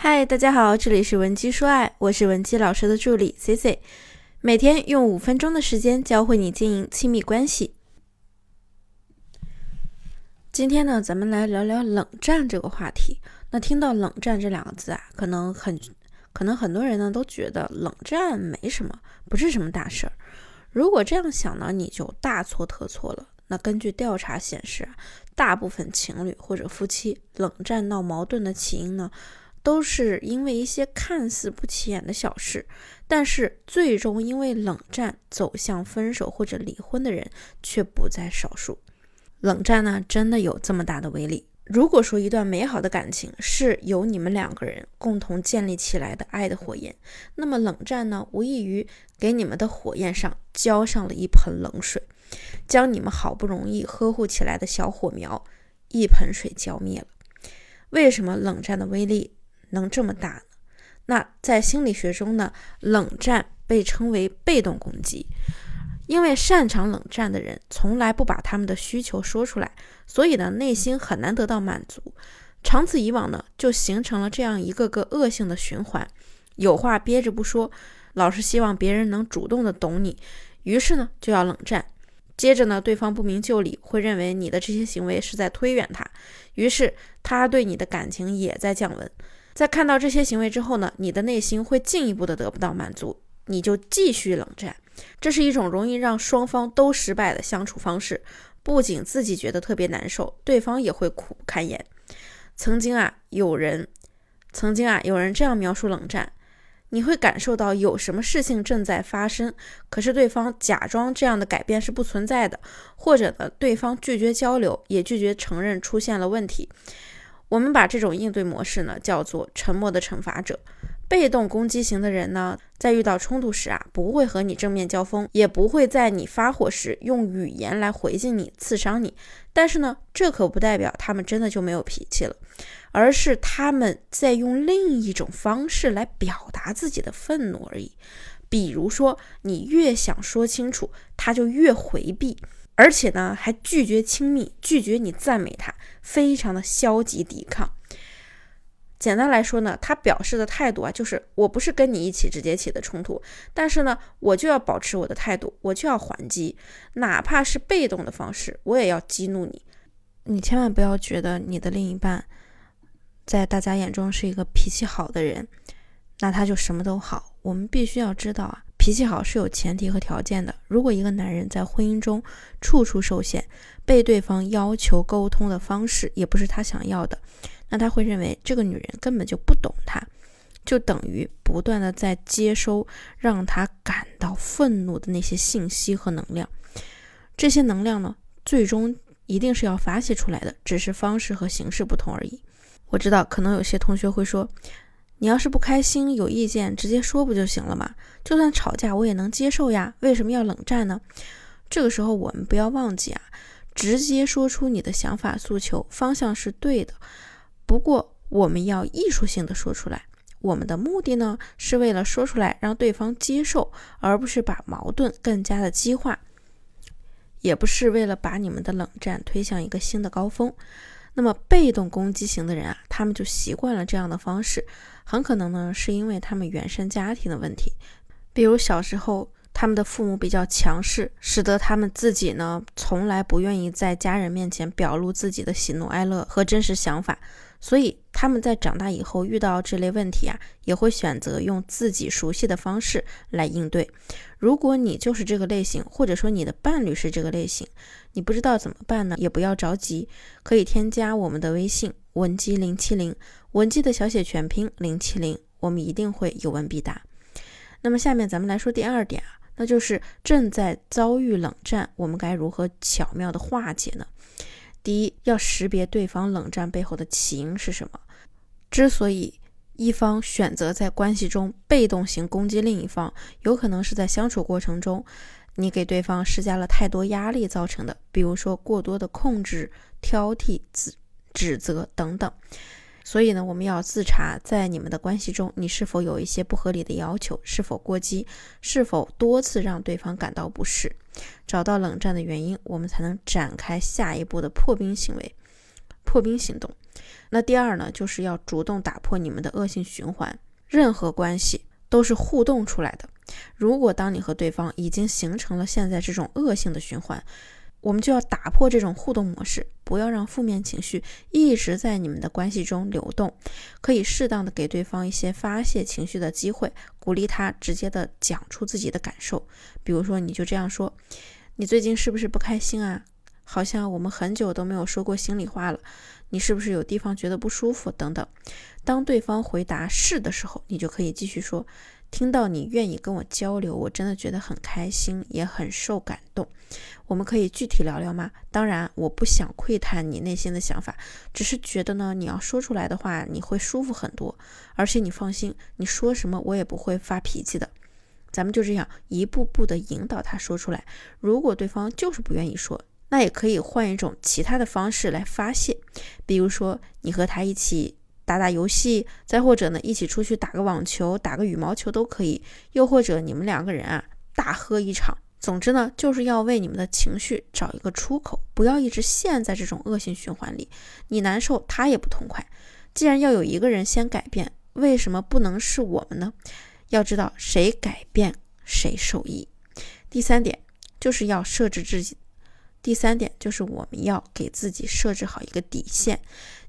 嗨，大家好，这里是文姬说爱，我是文姬老师的助理 C C，每天用五分钟的时间教会你经营亲密关系。今天呢，咱们来聊聊冷战这个话题。那听到冷战这两个字啊，可能很可能很多人呢都觉得冷战没什么，不是什么大事儿。如果这样想呢，你就大错特错了。那根据调查显示啊，大部分情侣或者夫妻冷战闹矛盾的起因呢。都是因为一些看似不起眼的小事，但是最终因为冷战走向分手或者离婚的人却不在少数。冷战呢，真的有这么大的威力？如果说一段美好的感情是由你们两个人共同建立起来的爱的火焰，那么冷战呢，无异于给你们的火焰上浇上了一盆冷水，将你们好不容易呵护起来的小火苗一盆水浇灭了。为什么冷战的威力？能这么大呢？那在心理学中呢，冷战被称为被动攻击，因为擅长冷战的人从来不把他们的需求说出来，所以呢，内心很难得到满足。长此以往呢，就形成了这样一个个恶性的循环：有话憋着不说，老是希望别人能主动的懂你，于是呢，就要冷战。接着呢，对方不明就里，会认为你的这些行为是在推远他，于是他对你的感情也在降温。在看到这些行为之后呢，你的内心会进一步的得不到满足，你就继续冷战。这是一种容易让双方都失败的相处方式，不仅自己觉得特别难受，对方也会苦不堪言。曾经啊，有人曾经啊，有人这样描述冷战：你会感受到有什么事情正在发生，可是对方假装这样的改变是不存在的，或者呢，对方拒绝交流，也拒绝承认出现了问题。我们把这种应对模式呢叫做沉默的惩罚者。被动攻击型的人呢，在遇到冲突时啊，不会和你正面交锋，也不会在你发火时用语言来回敬你、刺伤你。但是呢，这可不代表他们真的就没有脾气了，而是他们在用另一种方式来表达自己的愤怒而已。比如说，你越想说清楚，他就越回避。而且呢，还拒绝亲密，拒绝你赞美他，非常的消极抵抗。简单来说呢，他表示的态度啊，就是我不是跟你一起直接起的冲突，但是呢，我就要保持我的态度，我就要还击，哪怕是被动的方式，我也要激怒你。你千万不要觉得你的另一半在大家眼中是一个脾气好的人，那他就什么都好。我们必须要知道啊。脾气好是有前提和条件的。如果一个男人在婚姻中处处受限，被对方要求沟通的方式也不是他想要的，那他会认为这个女人根本就不懂他，就等于不断的在接收让他感到愤怒的那些信息和能量。这些能量呢，最终一定是要发泄出来的，只是方式和形式不同而已。我知道，可能有些同学会说。你要是不开心、有意见，直接说不就行了吗？就算吵架，我也能接受呀。为什么要冷战呢？这个时候，我们不要忘记啊，直接说出你的想法、诉求，方向是对的。不过，我们要艺术性的说出来。我们的目的呢，是为了说出来让对方接受，而不是把矛盾更加的激化，也不是为了把你们的冷战推向一个新的高峰。那么，被动攻击型的人啊，他们就习惯了这样的方式，很可能呢，是因为他们原生家庭的问题，比如小时候他们的父母比较强势，使得他们自己呢，从来不愿意在家人面前表露自己的喜怒哀乐和真实想法。所以他们在长大以后遇到这类问题啊，也会选择用自己熟悉的方式来应对。如果你就是这个类型，或者说你的伴侣是这个类型，你不知道怎么办呢？也不要着急，可以添加我们的微信文姬零七零，文姬的小写全拼零七零，我们一定会有问必答。那么下面咱们来说第二点啊，那就是正在遭遇冷战，我们该如何巧妙的化解呢？第一，要识别对方冷战背后的起因是什么。之所以一方选择在关系中被动型攻击另一方，有可能是在相处过程中，你给对方施加了太多压力造成的，比如说过多的控制、挑剔、指指责等等。所以呢，我们要自查，在你们的关系中，你是否有一些不合理的要求，是否过激，是否多次让对方感到不适，找到冷战的原因，我们才能展开下一步的破冰行为。破冰行动。那第二呢，就是要主动打破你们的恶性循环。任何关系都是互动出来的。如果当你和对方已经形成了现在这种恶性的循环，我们就要打破这种互动模式，不要让负面情绪一直在你们的关系中流动。可以适当的给对方一些发泄情绪的机会，鼓励他直接的讲出自己的感受。比如说，你就这样说：“你最近是不是不开心啊？好像我们很久都没有说过心里话了。你是不是有地方觉得不舒服？等等。”当对方回答是的时候，你就可以继续说。听到你愿意跟我交流，我真的觉得很开心，也很受感动。我们可以具体聊聊吗？当然，我不想窥探你内心的想法，只是觉得呢，你要说出来的话，你会舒服很多。而且你放心，你说什么我也不会发脾气的。咱们就这样一步步的引导他说出来。如果对方就是不愿意说，那也可以换一种其他的方式来发泄，比如说你和他一起。打打游戏，再或者呢，一起出去打个网球、打个羽毛球都可以。又或者你们两个人啊，大喝一场。总之呢，就是要为你们的情绪找一个出口，不要一直陷在这种恶性循环里。你难受，他也不痛快。既然要有一个人先改变，为什么不能是我们呢？要知道，谁改变谁受益。第三点就是要设置自己。第三点就是我们要给自己设置好一个底线。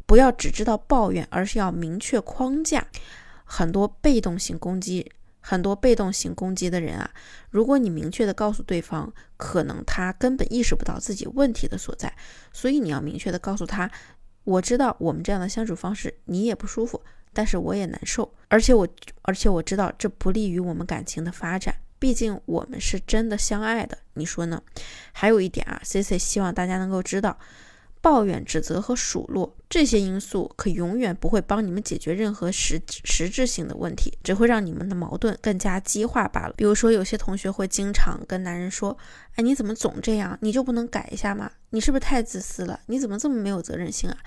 不要只知道抱怨，而是要明确框架。很多被动型攻击，很多被动型攻击的人啊，如果你明确的告诉对方，可能他根本意识不到自己问题的所在。所以你要明确的告诉他，我知道我们这样的相处方式你也不舒服，但是我也难受，而且我而且我知道这不利于我们感情的发展。毕竟我们是真的相爱的，你说呢？还有一点啊，C C 希望大家能够知道。抱怨、指责和数落这些因素，可永远不会帮你们解决任何实实质性的问题，只会让你们的矛盾更加激化罢了。比如说，有些同学会经常跟男人说：“哎，你怎么总这样？你就不能改一下吗？你是不是太自私了？你怎么这么没有责任心啊？”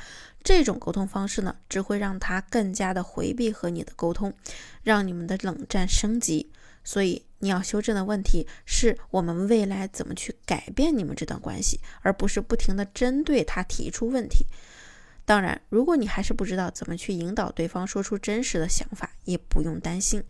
这种沟通方式呢，只会让他更加的回避和你的沟通，让你们的冷战升级。所以你要修正的问题是我们未来怎么去改变你们这段关系，而不是不停的针对他提出问题。当然，如果你还是不知道怎么去引导对方说出真实的想法，也不用担心。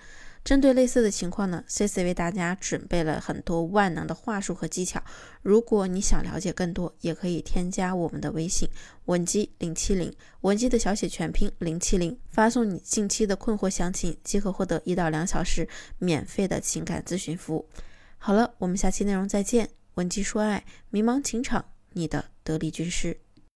针对类似的情况呢，C C 为大家准备了很多万能的话术和技巧。如果你想了解更多，也可以添加我们的微信文姬零七零，文姬的小写全拼零七零，发送你近期的困惑详情，即可获得一到两小时免费的情感咨询服务。好了，我们下期内容再见。文姬说爱，迷茫情场，你的得力军师。